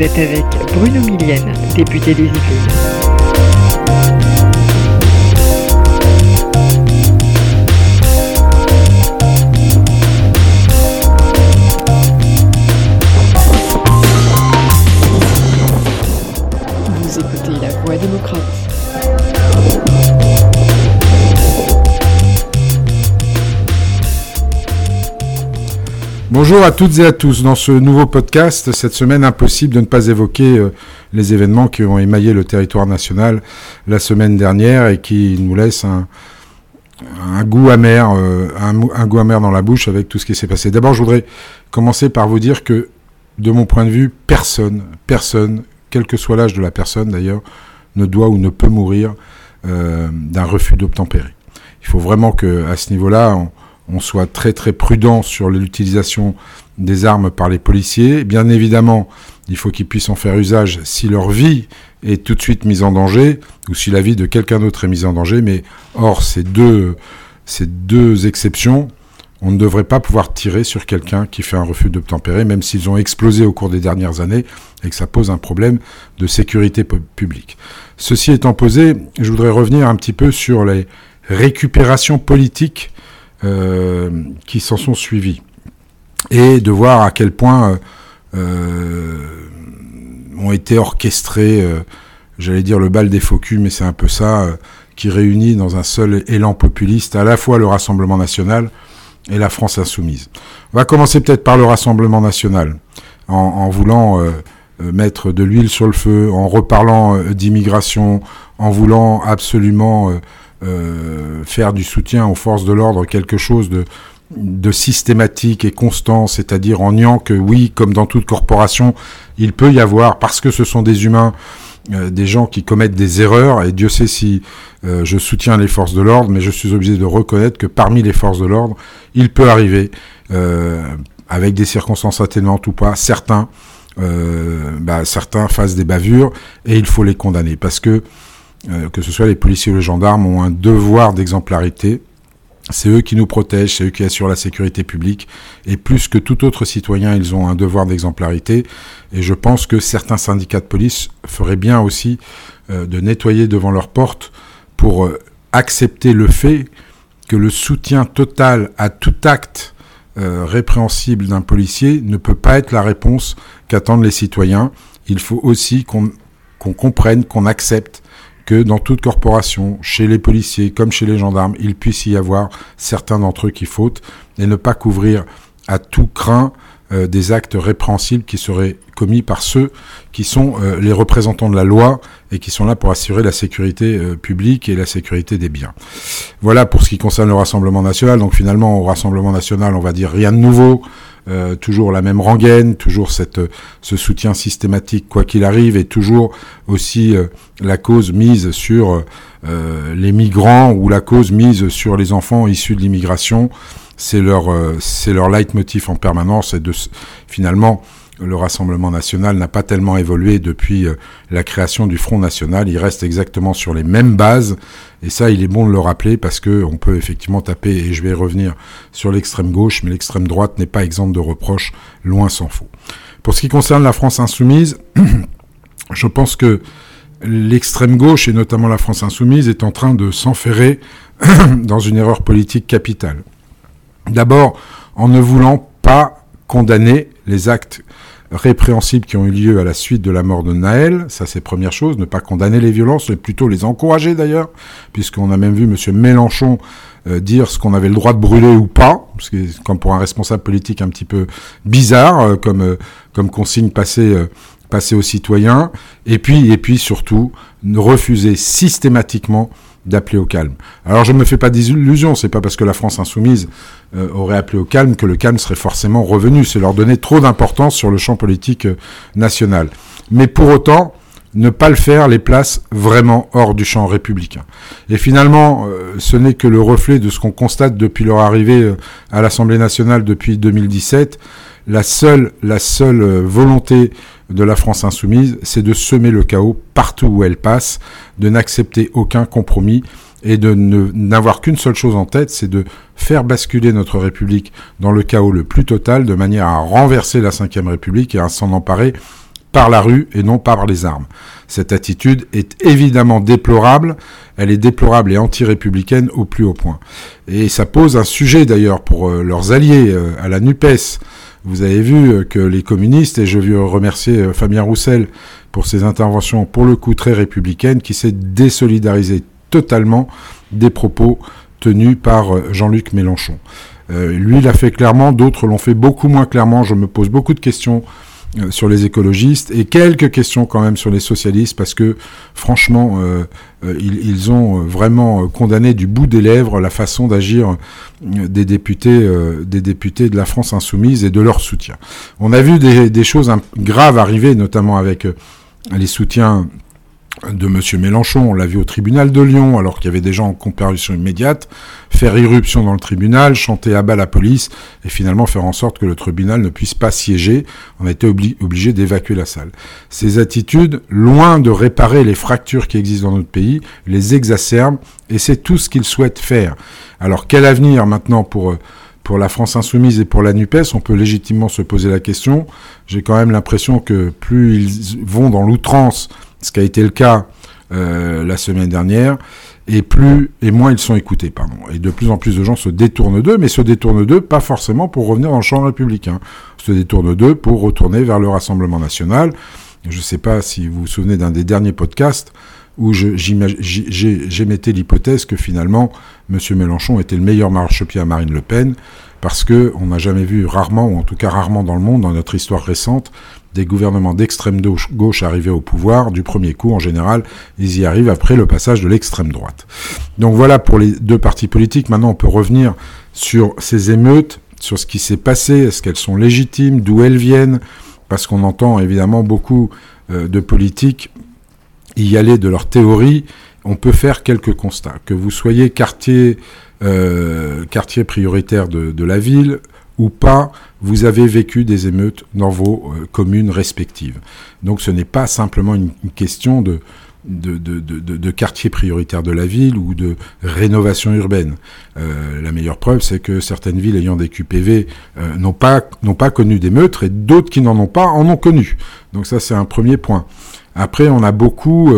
Vous êtes avec Bruno Millienne, député des Yvelines. Vous écoutez La Voix démocrate. Bonjour à toutes et à tous. Dans ce nouveau podcast, cette semaine, impossible de ne pas évoquer euh, les événements qui ont émaillé le territoire national la semaine dernière et qui nous laissent un, goût amer, euh, un, goût amer dans la bouche avec tout ce qui s'est passé. D'abord, je voudrais commencer par vous dire que, de mon point de vue, personne, personne, quel que soit l'âge de la personne d'ailleurs, ne doit ou ne peut mourir euh, d'un refus d'obtempérer. Il faut vraiment que, à ce niveau-là, on soit très très prudent sur l'utilisation des armes par les policiers. Bien évidemment, il faut qu'ils puissent en faire usage si leur vie est tout de suite mise en danger ou si la vie de quelqu'un d'autre est mise en danger. Mais hors ces deux, ces deux exceptions, on ne devrait pas pouvoir tirer sur quelqu'un qui fait un refus d'obtempérer, même s'ils ont explosé au cours des dernières années et que ça pose un problème de sécurité pu- publique. Ceci étant posé, je voudrais revenir un petit peu sur les récupérations politiques qui s'en sont suivis et de voir à quel point euh, euh, ont été orchestrés, euh, j'allais dire le bal des faux culs, mais c'est un peu ça, euh, qui réunit dans un seul élan populiste à la fois le Rassemblement national et la France insoumise. On va commencer peut-être par le Rassemblement national, en, voulant euh, euh, mettre de l'huile sur le feu, en reparlant euh, d'immigration, en voulant absolument euh, euh, faire du soutien aux forces de l'ordre quelque chose de, systématique et constant, c'est-à-dire en niant que oui, comme dans toute corporation, il peut y avoir, parce que ce sont des humains, euh, des gens qui commettent des erreurs, et Dieu sait si euh, je soutiens les forces de l'ordre, mais je suis obligé de reconnaître que parmi les forces de l'ordre, il peut arriver, euh, avec des circonstances atténuantes ou pas, certains, euh, bah, certains fassent des bavures, et il faut les condamner, parce que euh, que ce soit les policiers ou les gendarmes, ont un devoir d'exemplarité. C'est eux qui nous protègent, c'est eux qui assurent la sécurité publique, et plus que tout autre citoyen, ils ont un devoir d'exemplarité. Et je pense que certains syndicats de police feraient bien aussi euh, de nettoyer devant leurs portes pour euh, accepter le fait que le soutien total à tout acte euh, répréhensible d'un policier ne peut pas être la réponse qu'attendent les citoyens. Il faut aussi qu'on comprenne, qu'on accepte que dans toute corporation, chez les policiers comme chez les gendarmes, il puisse y avoir certains d'entre eux qui fautent et ne pas couvrir à tout craint euh, des actes répréhensibles qui seraient commis par ceux qui sont euh, les représentants de la loi et qui sont là pour assurer la sécurité euh, publique et la sécurité des biens. Voilà pour ce qui concerne le Rassemblement national. Donc finalement, au Rassemblement national, on va dire rien de nouveau. Euh, toujours la même rengaine, toujours euh, ce soutien systématique quoi qu'il arrive, et toujours aussi euh, la cause mise sur les migrants ou la cause mise sur les enfants issus de l'immigration. C'est leur, c'est leur leitmotiv en permanence, et de finalement le Rassemblement national n'a pas tellement évolué depuis euh, la création du Front national. Il reste exactement sur les mêmes bases. Et ça, il est bon de le rappeler parce que on peut effectivement taper, et je vais revenir sur l'extrême gauche, mais l'extrême droite n'est pas exempte de reproches, loin s'en faut. Pour ce qui concerne la France insoumise, je pense que l'extrême gauche, et notamment la France insoumise, est en train de s'enferrer dans une erreur politique capitale. D'abord, en ne voulant pas condamner les actes répréhensibles qui ont eu lieu à la suite de la mort de Naël, ça c'est première chose, ne pas condamner les violences, mais plutôt les encourager d'ailleurs, puisqu'on a même vu M. Mélenchon euh, dire ce qu'on avait le droit de brûler ou pas, ce qui est comme pour un responsable politique un petit peu bizarre, euh, comme, euh, comme consigne passée, passée aux citoyens, et puis, et puis surtout, refuser systématiquement d'appeler au calme. Alors je ne me fais pas d'illusions, c'est pas parce que la France insoumise euh, aurait appelé au calme que le calme serait forcément revenu, c'est leur donner trop d'importance sur le champ politique euh, national. Mais pour autant, ne pas le faire les place vraiment hors du champ républicain. Et finalement, euh, ce n'est que le reflet de ce qu'on constate depuis leur arrivée euh, à l'Assemblée nationale depuis 2017. La seule, la seule euh, volonté de la France insoumise, c'est de semer le chaos partout où elle passe, de n'accepter aucun compromis et de n'avoir qu'une seule chose en tête, c'est de faire basculer notre République dans le chaos le plus total, de manière à renverser la Ve République et à s'en emparer par la rue et non par les armes. Cette attitude est évidemment déplorable, elle est déplorable et anti-républicaine au plus haut point. Et ça pose un sujet d'ailleurs pour euh, leurs alliés euh, à la NUPES. Vous avez vu euh, que les communistes, et je veux remercier Fabien Roussel pour ses interventions pour le coup très républicaines, qui s'est désolidarisé totalement des propos tenus par Jean-Luc Mélenchon. lui l'a fait clairement, d'autres l'ont fait beaucoup moins clairement. Je me pose beaucoup de questions euh, sur les écologistes et quelques questions quand même sur les socialistes parce que franchement euh, euh, ils, ont vraiment condamné du bout des lèvres la façon d'agir des députés des députés de la France insoumise et de leur soutien. On a vu des, des choses graves arriver notamment avec les soutiens de M. Mélenchon, on l'a vu au tribunal de Lyon, alors qu'il y avait des gens en comparution immédiate, faire irruption dans le tribunal, chanter à bas la police, et finalement faire en sorte que le tribunal ne puisse pas siéger. On a été obligé d'évacuer la salle. Ces attitudes, loin de réparer les fractures qui existent dans notre pays, les exacerbent, et c'est tout ce qu'ils souhaitent faire. Alors quel avenir maintenant pour... pour la France insoumise et pour la NUPES, on peut légitimement se poser la question. J'ai quand même l'impression que plus ils vont dans l'outrance ce qui a été le cas euh, la semaine dernière, et plus et moins ils sont écoutés, pardon. Et de plus en plus de gens se détournent d'eux, mais se détournent d'eux pas forcément pour revenir dans le champ républicain, se détournent d'eux pour retourner vers le Rassemblement national. Je ne sais pas si vous vous souvenez d'un des derniers podcasts où j'émettais l'hypothèse que finalement M. Mélenchon était le meilleur marchepied à Marine Le Pen, parce que on n'a jamais vu rarement, ou en tout cas rarement dans le monde, dans notre histoire récente, des gouvernements d'extrême gauche arriver au pouvoir du premier coup. En général, ils y arrivent après le passage de l'extrême droite. Donc voilà pour les deux partis politiques. Maintenant, on peut revenir sur ces émeutes, sur ce qui s'est passé. Est-ce qu'elles sont légitimes D'où elles viennent Parce qu'on entend évidemment beaucoup euh, de politiques y aller de leur théorie. On peut faire quelques constats. Que vous soyez quartier, euh, quartier prioritaire de, la ville, ou pas, vous avez vécu des émeutes dans vos euh, communes respectives. Donc ce n'est pas simplement une, question de, de, de, de, quartier prioritaire de la ville ou de rénovation urbaine. Euh, la meilleure preuve, c'est que certaines villes ayant des QPV euh, n'ont pas, n'ont pas connu d'émeutes et d'autres qui n'en ont pas en ont connu. Donc ça, c'est un premier point. Après, on a beaucoup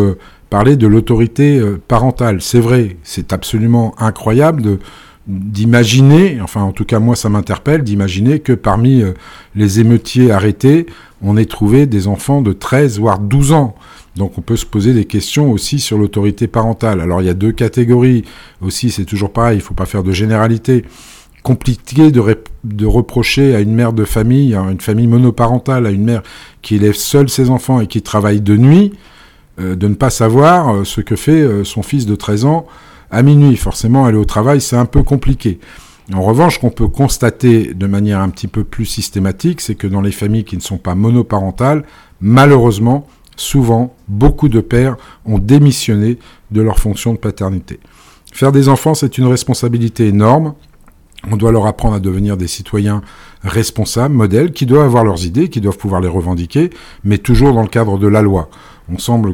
parlé de l'autorité parentale. C'est vrai, c'est absolument incroyable d'imaginer, enfin en tout cas moi ça m'interpelle, d'imaginer que parmi euh, les émeutiers arrêtés, on ait trouvé des enfants de 13 voire 12 ans. Donc on peut se poser des questions aussi sur l'autorité parentale. Alors il y a deux catégories aussi, c'est toujours pareil, il ne faut pas faire de généralité. Compliqué de, reprocher à une mère de famille, à une famille monoparentale, à une mère qui élève seule ses enfants et qui travaille de nuit, euh, de ne pas savoir euh, ce que fait son fils de 13 ans à minuit. Forcément, aller au travail, c'est un peu compliqué. En revanche, qu'on peut constater de manière un petit peu plus systématique, c'est que dans les familles qui ne sont pas monoparentales, malheureusement, souvent, beaucoup de pères ont démissionné de leur fonction de paternité. Faire des enfants, c'est une responsabilité énorme. On doit leur apprendre à devenir des citoyens responsables, modèles, qui doivent avoir leurs idées, qui doivent pouvoir les revendiquer, mais toujours dans le cadre de la loi. Il semble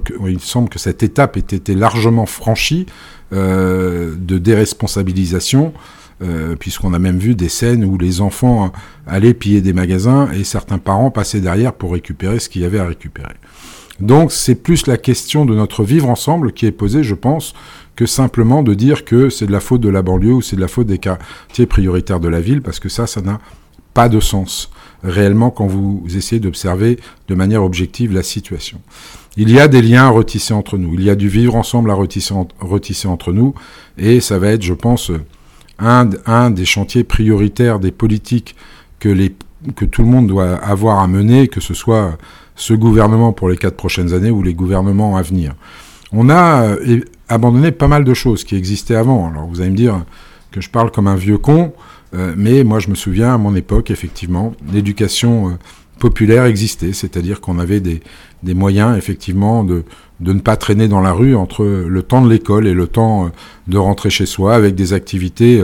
que cette étape ait été largement franchie euh, de déresponsabilisation, euh, puisqu'on a même vu des scènes où les enfants allaient piller des magasins et certains parents passaient derrière pour récupérer ce qu'il y avait à récupérer. Donc c'est plus la question de notre vivre ensemble qui est posée, je pense, que simplement de dire que c'est de la faute de la banlieue ou c'est de la faute des quartiers prioritaires de la ville, parce que ça, ça n'a pas de sens réellement quand vous essayez d'observer de manière objective la situation. Il y a des liens à retisser entre nous, il y a du vivre ensemble à retisser, entre nous, et ça va être, je pense, un, des chantiers prioritaires des politiques que tout le monde doit avoir à mener, que ce soit ce gouvernement pour les quatre prochaines années ou les gouvernements à venir. On a euh, abandonné pas mal de choses qui existaient avant. Alors vous allez me dire que je parle comme un vieux con, euh, mais moi je me souviens à mon époque, effectivement, l'éducation euh, populaire existait, c'est-à-dire qu'on avait des, des, moyens effectivement de, de ne pas traîner dans la rue entre le temps de l'école et le temps de rentrer chez soi avec des activités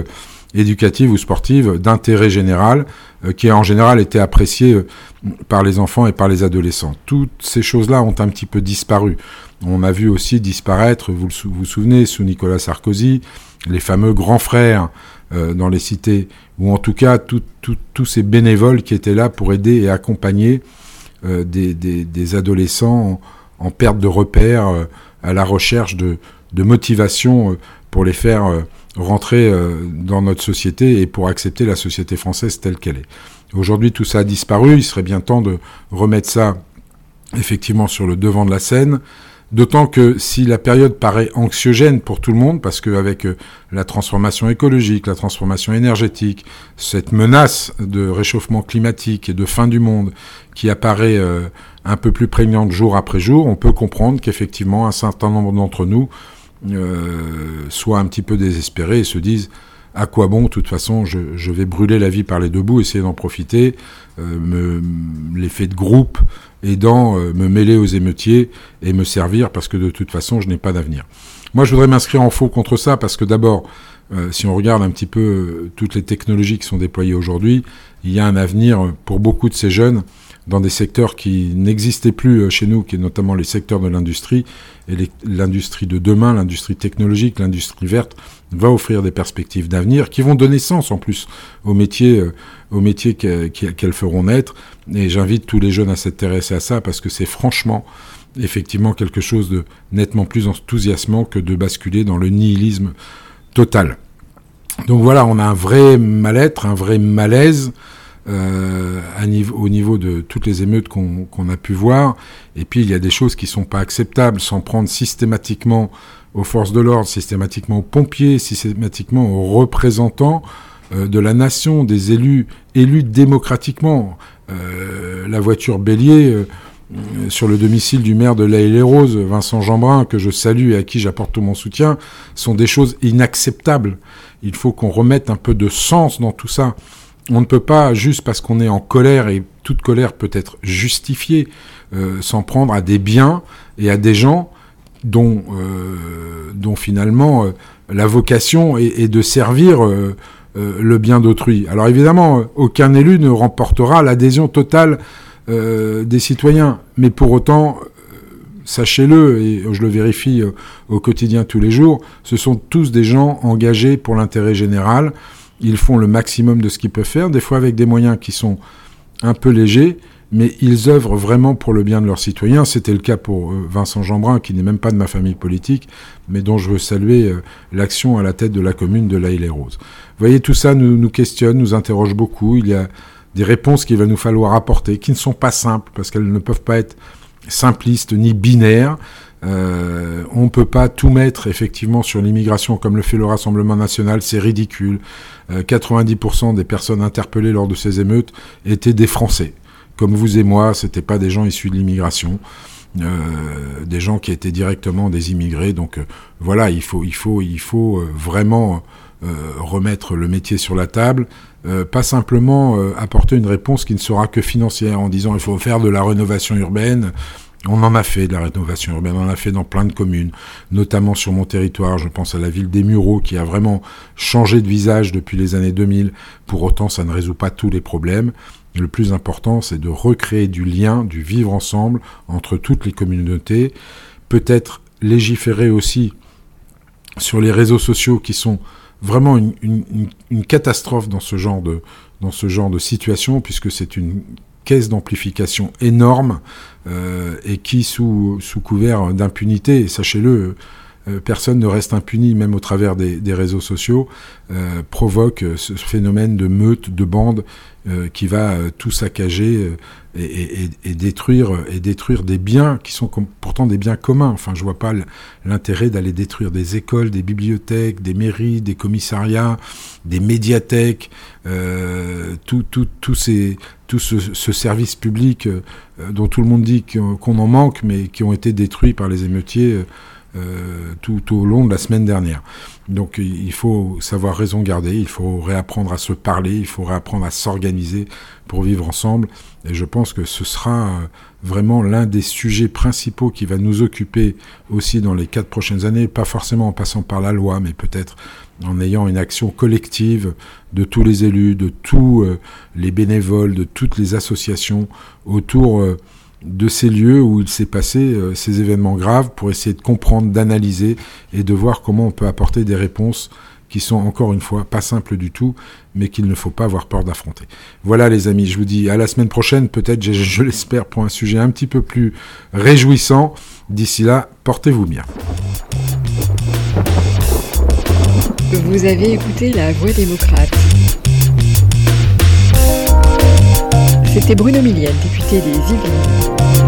euh, éducatives ou sportives d'intérêt général euh, qui en général étaient appréciées par les enfants et par les adolescents. Toutes ces choses-là ont un petit peu disparu. On a vu aussi disparaître, vous vous souvenez, sous Nicolas Sarkozy, les fameux grands frères euh, dans les cités, ou en tout cas tous ces bénévoles qui étaient là pour aider et accompagner des, adolescents en, perte de repères, à la recherche de motivation pour les faire rentrer dans notre société et pour accepter la société française telle qu'elle est. Aujourd'hui, tout ça a disparu. Il serait bien temps de remettre ça effectivement sur le devant de la scène. D'autant que si la période paraît anxiogène pour tout le monde, parce qu'avec euh, la transformation écologique, la transformation énergétique, cette menace de réchauffement climatique et de fin du monde qui apparaît euh, un peu plus prégnante jour après jour, on peut comprendre qu'effectivement un certain nombre d'entre nous euh, soient un petit peu désespérés et se disent à quoi bon, de toute façon, je, vais brûler la vie par les deux bouts, essayer d'en profiter, euh, l'effet de groupe aidant euh, me mêler aux émeutiers et me servir parce que de toute façon, je n'ai pas d'avenir. Moi, je voudrais m'inscrire en faux contre ça parce que d'abord, euh, si on regarde un petit peu euh, toutes les technologies qui sont déployées aujourd'hui, il y a un avenir pour beaucoup de ces jeunes dans des secteurs qui n'existaient plus euh, chez nous, qui est notamment les secteurs de l'industrie, et l'industrie de demain, l'industrie technologique, l'industrie verte, va offrir des perspectives d'avenir qui vont donner sens en plus aux métiers, euh, aux métiers qu'elles feront naître. Et j'invite tous les jeunes à s'intéresser à ça parce que c'est franchement, effectivement, quelque chose de nettement plus enthousiasmant que de basculer dans le nihilisme total. Donc voilà, on a un vrai mal-être, un vrai malaise euh, à niveau, au niveau de toutes les émeutes qu'on a pu voir. Et puis il y a des choses qui sont pas acceptables, sans prendre systématiquement aux forces de l'ordre, systématiquement aux pompiers, systématiquement aux représentants euh, de la nation, des élus élus démocratiquement. Euh, la voiture bélier euh, sur le domicile du maire de La les Roses, Vincent Jeanbrun, que je salue et à qui j'apporte tout mon soutien, sont des choses inacceptables. Il faut qu'on remette un peu de sens dans tout ça. On ne peut pas, juste parce qu'on est en colère, et toute colère peut être justifiée, euh, s'en prendre à des biens et à des gens dont, euh, dont finalement euh, la vocation est, de servir le bien d'autrui. Alors évidemment, aucun élu ne remportera l'adhésion totale des citoyens, mais pour autant, sachez-le, et je le vérifie au quotidien tous les jours, ce sont tous des gens engagés pour l'intérêt général. Ils font le maximum de ce qu'ils peuvent faire, des fois avec des moyens qui sont un peu légers, mais ils œuvrent vraiment pour le bien de leurs citoyens. C'était le cas pour euh, Vincent Jeanbrun, qui n'est même pas de ma famille politique, mais dont je veux saluer euh, l'action à la tête de la commune de laïle les roses Vous voyez, tout ça nous, nous questionne, nous interroge beaucoup. Il y a des réponses qu'il va nous falloir apporter, qui ne sont pas simples, parce qu'elles ne peuvent pas être simplistes ni binaires. Euh, on ne peut pas tout mettre effectivement sur l'immigration comme le fait le Rassemblement national, c'est ridicule. 90% euh, des personnes interpellées lors de ces émeutes étaient des Français. Comme vous et moi, c'était pas des gens issus de l'immigration. Euh, des gens qui étaient directement des immigrés. Donc voilà, il faut, il faut, il faut vraiment remettre le métier sur la table, pas simplement apporter une réponse qui ne sera que financière en disant il faut faire de la rénovation urbaine, on en a fait de la rénovation urbaine, on en a fait dans plein de communes, notamment sur mon territoire. Je pense à la ville des Mureaux qui a vraiment changé de visage depuis les années 2000. Pour autant, ça ne résout pas tous les problèmes. Le plus important, c'est de recréer du lien, du vivre ensemble entre toutes les communautés. Peut-être légiférer aussi sur les réseaux sociaux qui sont vraiment une, catastrophe dans ce genre de dans ce genre de situation puisque c'est une caisse d'amplification énorme euh, et qui, sous, sous couvert d'impunité, sachez-le, personne ne reste impuni, même au travers des, réseaux sociaux, euh, provoque ce phénomène de meute, de bande euh, qui va euh, tout saccager et, détruire et détruire des biens qui sont pourtant des biens communs. Enfin, je vois pas l'intérêt d'aller détruire des écoles, des bibliothèques, des mairies, des commissariats, des médiathèques, tout, tout, tout, ces, tout ce, ce service public dont tout le monde dit qu'on en manque, mais qui ont été détruits par les émeutiers euh, tout, au long de la semaine dernière. Donc il faut savoir raison garder, il faut réapprendre à se parler, il faut réapprendre à s'organiser pour vivre ensemble. Et je pense que ce sera euh, vraiment l'un des sujets principaux qui va nous occuper aussi dans les quatre prochaines années, pas forcément en passant par la loi, mais peut-être en ayant une action collective de tous les élus, de tous euh, les bénévoles, de toutes les associations autour de ces lieux où il s'est passé euh, ces événements graves pour essayer de comprendre, d'analyser et de voir comment on peut apporter des réponses qui sont encore une fois pas simples du tout, mais qu'il ne faut pas avoir peur d'affronter. Voilà les amis, je vous dis à la semaine prochaine, peut-être, je, je l'espère, pour un sujet un petit peu plus réjouissant. D'ici là, portez-vous bien. Vous avez écouté La Voix démocrate. C'était Bruno Millienne, député des Yvelines.